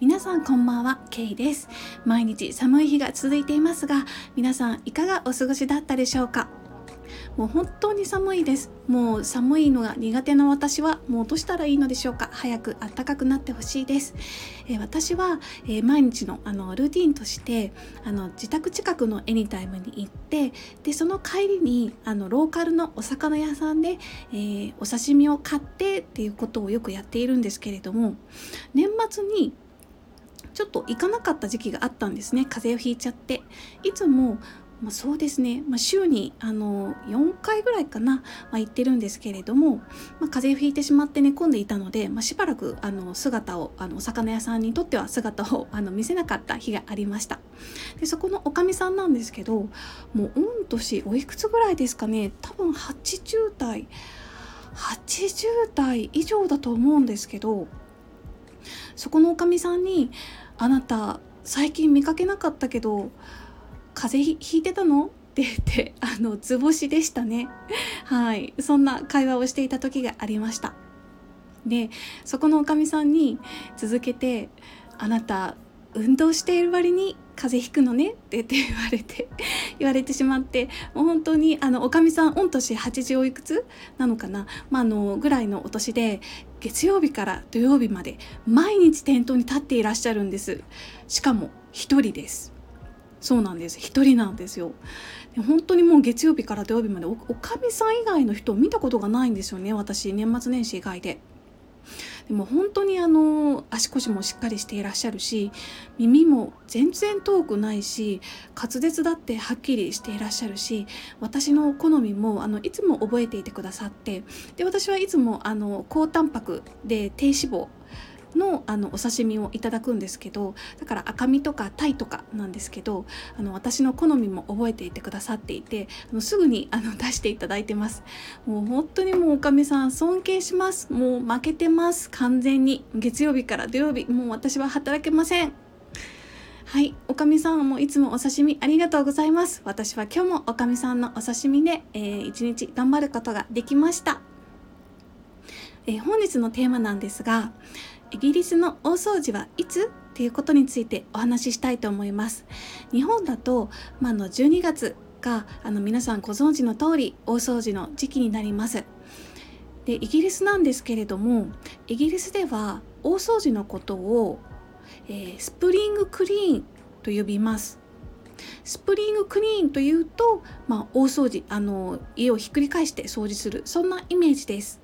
皆さんこんばんは、ケイです。毎日寒い日が続いていますが、皆さんいかがお過ごしだったでしょうか？もう本当に寒いです。もう寒いのが苦手な私はもうどうしたらいいのでしょうか。早く暖かくなってほしいです、えー、私は、えー、毎日のあのルーティンとしてあの自宅近くのエニタイムに行ってでその帰りにあのローカルのお魚屋さんで、えー、お刺身を買ってっていうことをよくやっているんですけれども年末にちょっと行かなかった時期があったんですね。風邪をひいちゃって。いつもまあ、そうですね、まあ、週にあの4回ぐらいかな、まあ、行ってるんですけれども、まあ、風邪をひいてしまって寝込んでいたので、まあ、しばらくあの姿をあのお魚屋さんにとっては姿をあの見せなかった日がありました。でそこのおかみさんなんですけどもう御年おいくつぐらいですかね。多分80代80代以上だと思うんですけどそこのおかみさんに「あなた最近見かけなかったけど風邪ひいてたの？って言って あの図星でしたね。はい。そんな会話をしていた時がありました。でそこのおかみさんに続けて「あなた運動している割に風邪ひくのね」って言われて 言われてしまってもう本当にあのおかみさん御年80おいくつなのかな、まあ、あのぐらいのお年で月曜日から土曜日まで毎日店頭に立っていらっしゃるんです。しかも一人です。そうなんです。一人なんですよ。本当にもう月曜日から土曜日までおかみさん以外の人を見たことがないんですよね。私年末年始以外で。でも本当にあの足腰もしっかりしていらっしゃるし耳も全然遠くないし滑舌だってはっきりしていらっしゃるし私の好みもあのいつも覚えていてくださってで私はいつもあの高タンパクで低脂肪のあのお刺身をいただくんですけどだから赤身とかタイとかなんですけどあの私の好みも覚えていてくださっていてあのすぐにあの 出していただいてます。もう本当にもうおかみさん尊敬します。もう負けてます。完全に。月曜日から土曜日もう私は働けません。はい、おかみさんもいつもお刺身ありがとうございます。私は今日もおかみさんのお刺身で、えー、一日頑張ることができました。えー、本日のテーマなんですが、イギリスの大掃除はいつっていうことについてお話ししたいと思います。日本だと、まあ、の12月があの皆さんご存知の通り大掃除の時期になります。でイギリスなんですけれどもイギリスでは大掃除のことを、えー、スプリングクリーンと呼びます。スプリングクリーンというと、まあ、大掃除あの家をひっくり返して掃除するそんなイメージです。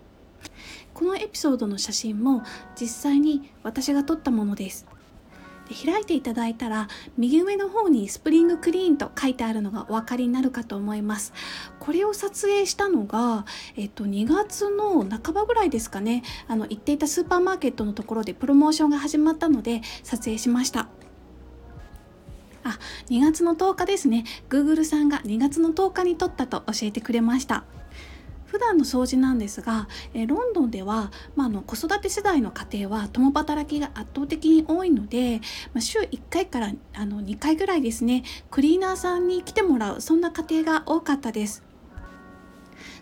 このエピソードの写真も実際に私が撮ったものです。で開いていただいたら右上の方にスプリングクリーンと書いてあるのがお分かりになるかと思います。これを撮影したのが、えっと、2月の半ばぐらいですかね。あの行っていたスーパーマーケットのところでプロモーションが始まったので撮影しました。あ2月の10日ですね。Google さんが2月の10日に撮ったと教えてくれました。普段の掃除なんですが、えロンドンでは、まあ、あの子育て世代の家庭は共働きが圧倒的に多いので、まあ、週1回からあの2回ぐらいですねクリーナーさんに来てもらうそんな家庭が多かったです。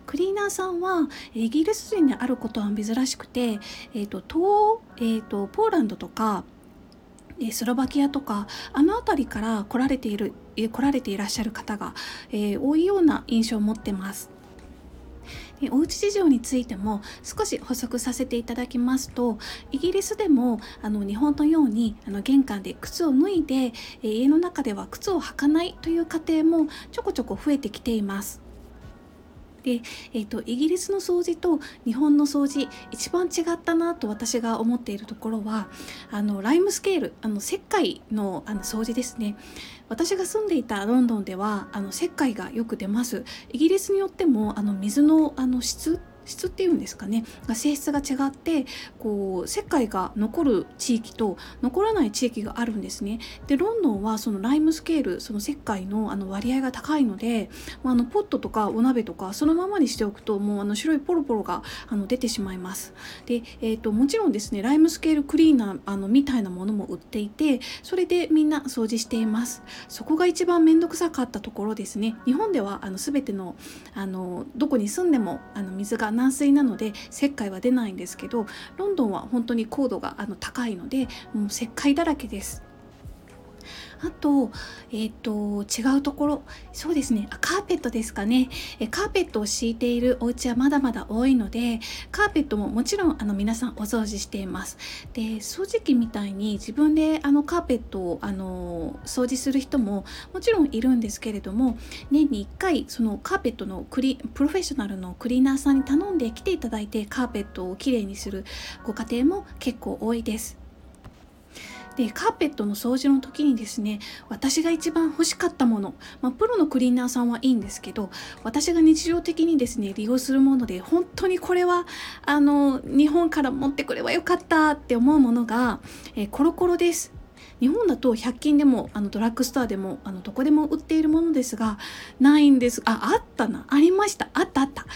クリーナーさんはイギリス人であることは珍しくて、えーと東えーと、ポーランドとかスロバキアとかあの辺りから来られている来られていらっしゃる方が、えー、多いような印象を持ってます。おうち事情についても少し補足させていただきますとイギリスでもあの日本のようにあの玄関で靴を脱いで、え家の中では靴を履かないという家庭もちょこちょこ増えてきています。で、えーと、イギリスの掃除と日本の掃除一番違ったなと私が思っているところはあのライムスケールあの石灰のあの掃除ですね。私が住んでいたロンドンではあの石灰がよく出ます。イギリスによってもあの水のあの質質っていうんですかね性質が違ってこう石灰が残る地域と残らない地域があるんですね。でロンドンはそのライムスケールその石灰のあの割合が高いので、まあ、のポットとかお鍋とかそのままにしておくともうあの白いポロポロがあの出てしまいます。で、えーと、もちろんですねライムスケールクリーナーあのみたいなものも売っていてそれでみんな掃除しています。そこが一番面倒くさかったところですね。日本ではあの全てのあのどこに住んでもあの水が軟水なので石灰は出ないんですけどロンドンは本当に高度があの高いのでもう石灰だらけです。あと,、えーと、違うところ。そうですね。カーペットですかね。えカーペットを敷いているお家はまだまだ多いのでカーペットももちろんあの皆さんお掃除しています。で掃除機みたいに自分であのカーペットをあの掃除する人ももちろんいるんですけれども年に1回そのカーペットのクリプロフェッショナルのクリーナーさんに頼んで来ていただいてカーペットをきれいにするご家庭も結構多いです。でカーペットの掃除の時にですね私が一番欲しかったもの、まあ、プロのクリーナーさんはいいんですけど私が日常的にですね利用するもので本当にこれはあの日本から持ってくればよかったって思うものが、えー、コロコロです。日本だと100均でもあのドラッグストアでもあのどこでも売っているものですがないんです。ああったな。ありました。あったあった。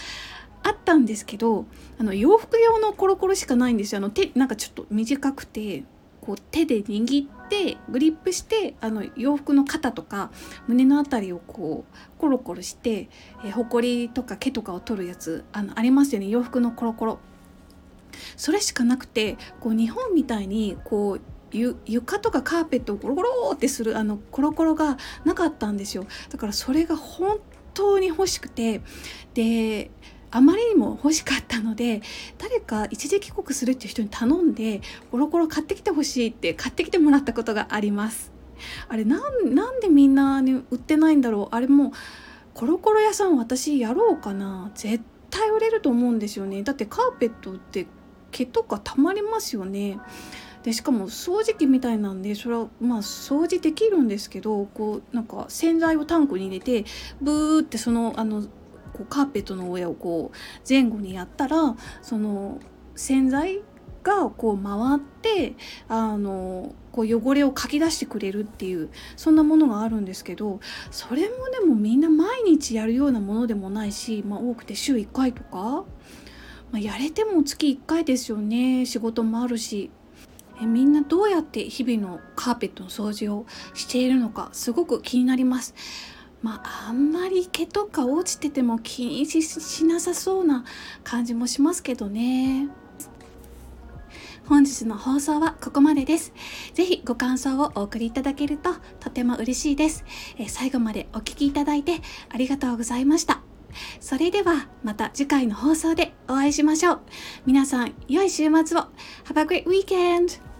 あったんですけどあの洋服用のコロコロしかないんですよ。あの手なんかちょっと短くてこう手で握ってグリップしてあの洋服の肩とか胸の辺りをこうコロコロして、えー、ほこりとか毛とかを取るやつあのありますよね。洋服のコロコロ。それしかなくてこう日本みたいにこう床とかカーペットをゴロゴロってするあのコロコロがなかったんですよ。だからそれが本当に欲しくて。であまりにも欲しかったので誰か一時帰国するっていう人に頼んでコロコロ買ってきてほしいって買ってきてもらったことがあります。あれなんなんでみんなに売ってないんだろう？あれもコロコロ屋さん私やろうかな？絶対売れると思うんですよね。だってカーペットって毛とかたまりますよね。でしかも掃除機みたいなんでそれはまあ掃除できるんですけどこうなんか洗剤をタンクに入れてブーってそのあのこうカーペットの上をこう前後にやったらその洗剤がこう回ってあのこう汚れをかき出してくれるっていうそんなものがあるんですけどそれもでもみんな毎日やるようなものでもないし、まあ、多くて週1回とか、まあ、やれても月1回ですよね仕事もあるし。えみんなどうやって日々のカーペットの掃除をしているのかすごく気になります。まああんまり毛とか落ちてても気にしなさそうな感じもしますけどね。本日の放送はここまでです。ぜひご感想をお送りいただけるととても嬉しいです。え最後までお聴きいただいてありがとうございました。それではまた次回の放送でお会いしましょう。皆さん良い週末を。Have a great weekend!